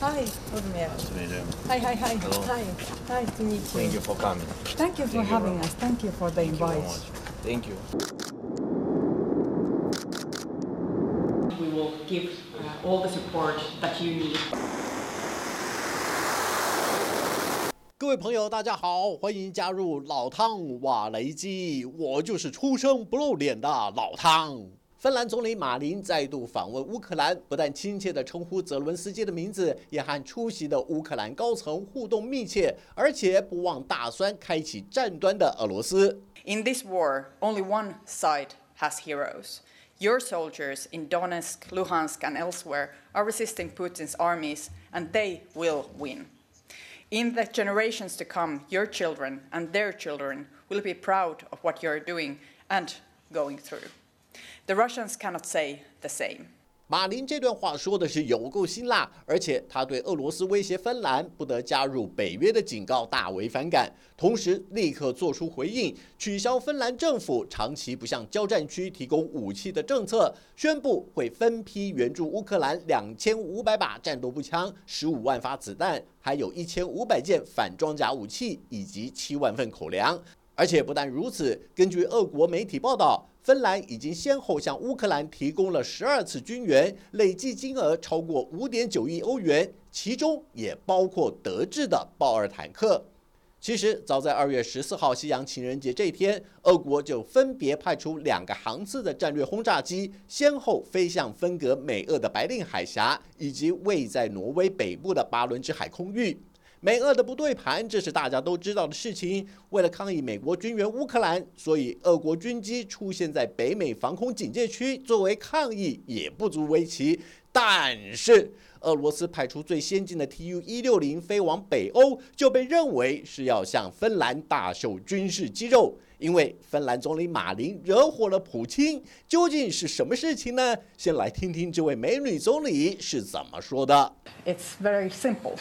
Hi, Urmia. Nice to meet you. Hi, hi, hi. Hello. Hi. Nice to meet Thank you for coming. Thank you for Thank you having us. Thank you for the Thank you very invite. much. Thank you. We will give uh, all the support that you need. 各位朋友，大家好，欢迎加入老汤瓦雷基，我就是出生不露脸的老汤。芬兰总理马林再度访问乌克兰，不但亲切地称呼泽伦斯基的名字，也和出席的乌克兰高层互动密切，而且不忘大酸开启战端的俄罗斯。 In this war, only one side has heroes. Your soldiers in Donetsk, Luhansk, and elsewhere are resisting Putin's armies, and they will win. In the generations to come, your children and their children will be proud of what you're doing and going through. The Russians cannot say the same. 马林这段话说的是有够辛辣，而且他对俄罗斯威胁芬兰不得加入北约的警告大为反感，同时立刻做出回应，取消芬兰政府长期不向交战区提供武器的政策，宣布会分批援助乌克兰两千五百把战斗步枪、十五万发子弹，还有一千五百件反装甲武器以及七万份口粮。而且不但如此，根据俄国媒体报道，芬兰已经先后向乌克兰提供了十二次军援，累计金额超过五点九亿欧元，其中也包括德制的豹二坦克。其实，早在二月十四号西洋情人节这天，俄国就分别派出两个航次的战略轰炸机，先后飞向分隔美俄的白令海峡，以及位在挪威北部的巴伦支海空域。美俄的不对盘，这是大家都知道的事情。为了抗议美国军援乌克兰，所以俄国军机出现在北美防空警戒区，作为抗议也不足为奇。但是，俄罗斯派出最先进的 Tu 一六零飞往北欧，就被认为是要向芬兰大秀军事肌肉。因为芬兰总理马林惹火了普京，究竟是什么事情呢？先来听听这位美女总理是怎么说的。It's very simple.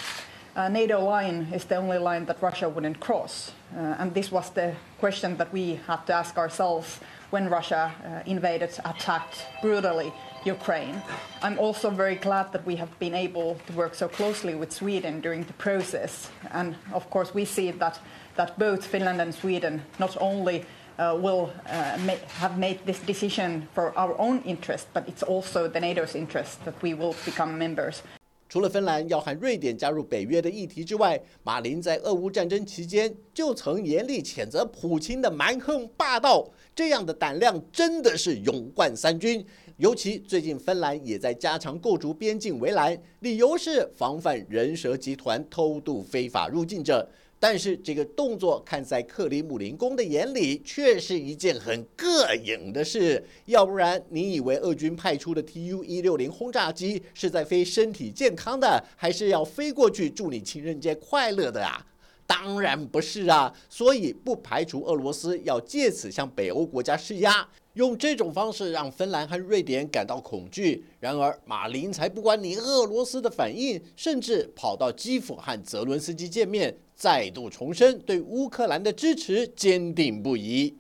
Uh, NATO line is the only line that Russia wouldn't cross. Uh, and this was the question that we had to ask ourselves when Russia uh, invaded, attacked brutally Ukraine. I'm also very glad that we have been able to work so closely with Sweden during the process. And of course, we see that, that both Finland and Sweden not only uh, will uh, ma- have made this decision for our own interest, but it's also the NATO's interest that we will become members. 除了芬兰要和瑞典加入北约的议题之外，马林在俄乌战争期间就曾严厉谴责普京的蛮横霸道，这样的胆量真的是勇冠三军。尤其最近芬兰也在加强构筑边境围栏，理由是防范人蛇集团偷渡非法入境者。但是这个动作看在克里姆林宫的眼里，却是一件很膈应的事。要不然，你以为俄军派出的 Tu 一六零轰炸机是在飞身体健康的，还是要飞过去祝你情人节快乐的啊？当然不是啊！所以不排除俄罗斯要借此向北欧国家施压，用这种方式让芬兰和瑞典感到恐惧。然而，马林才不管你俄罗斯的反应，甚至跑到基辅和泽伦斯基见面，再度重申对乌克兰的支持坚定不移。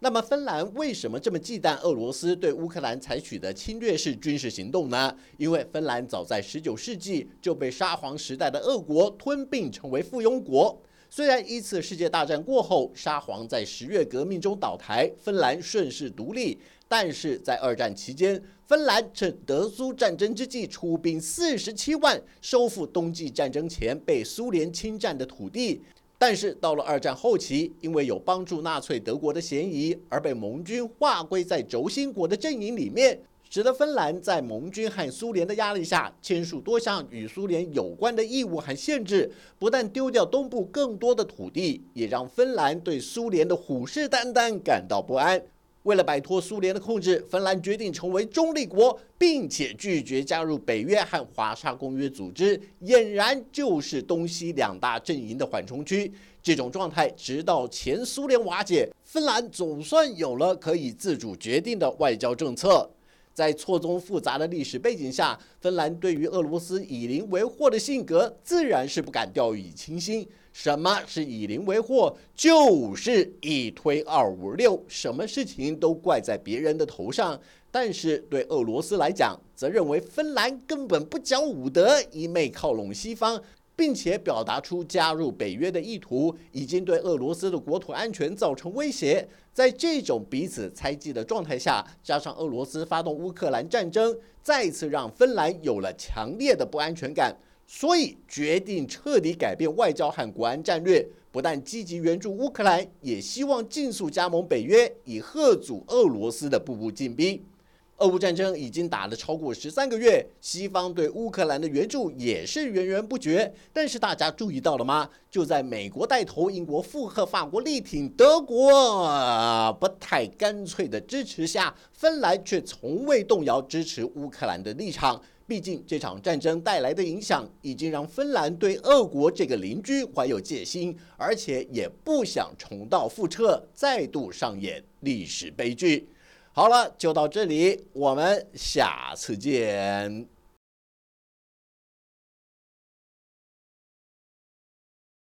那么，芬兰为什么这么忌惮俄罗斯对乌克兰采取的侵略式军事行动呢？因为芬兰早在19世纪就被沙皇时代的俄国吞并，成为附庸国。虽然一次世界大战过后，沙皇在十月革命中倒台，芬兰顺势独立，但是在二战期间，芬兰趁德苏战争之际出兵四十七万，收复冬季战争前被苏联侵占的土地。但是到了二战后期，因为有帮助纳粹德国的嫌疑，而被盟军划归在轴心国的阵营里面，使得芬兰在盟军和苏联的压力下，签署多项与苏联有关的义务和限制，不但丢掉东部更多的土地，也让芬兰对苏联的虎视眈眈感到不安。为了摆脱苏联的控制，芬兰决定成为中立国，并且拒绝加入北约和华沙公约组织，俨然就是东西两大阵营的缓冲区。这种状态直到前苏联瓦解，芬兰总算有了可以自主决定的外交政策。在错综复杂的历史背景下，芬兰对于俄罗斯以邻为壑的性格，自然是不敢掉以轻心。什么是以邻为壑？就是一推二五六，什么事情都怪在别人的头上。但是对俄罗斯来讲，则认为芬兰根本不讲武德，一昧靠拢西方。并且表达出加入北约的意图，已经对俄罗斯的国土安全造成威胁。在这种彼此猜忌的状态下，加上俄罗斯发动乌克兰战争，再次让芬兰有了强烈的不安全感，所以决定彻底改变外交和国安战略，不但积极援助乌克兰，也希望尽速加盟北约，以遏阻俄罗斯的步步进逼。俄乌战争已经打了超过十三个月，西方对乌克兰的援助也是源源不绝。但是大家注意到了吗？就在美国带头、英国附和、法国力挺、德国不太干脆的支持下，芬兰却从未动摇支持乌克兰的立场。毕竟这场战争带来的影响，已经让芬兰对俄国这个邻居怀有戒心，而且也不想重蹈覆辙，再度上演历史悲剧。好了，就到这里，我们下次见。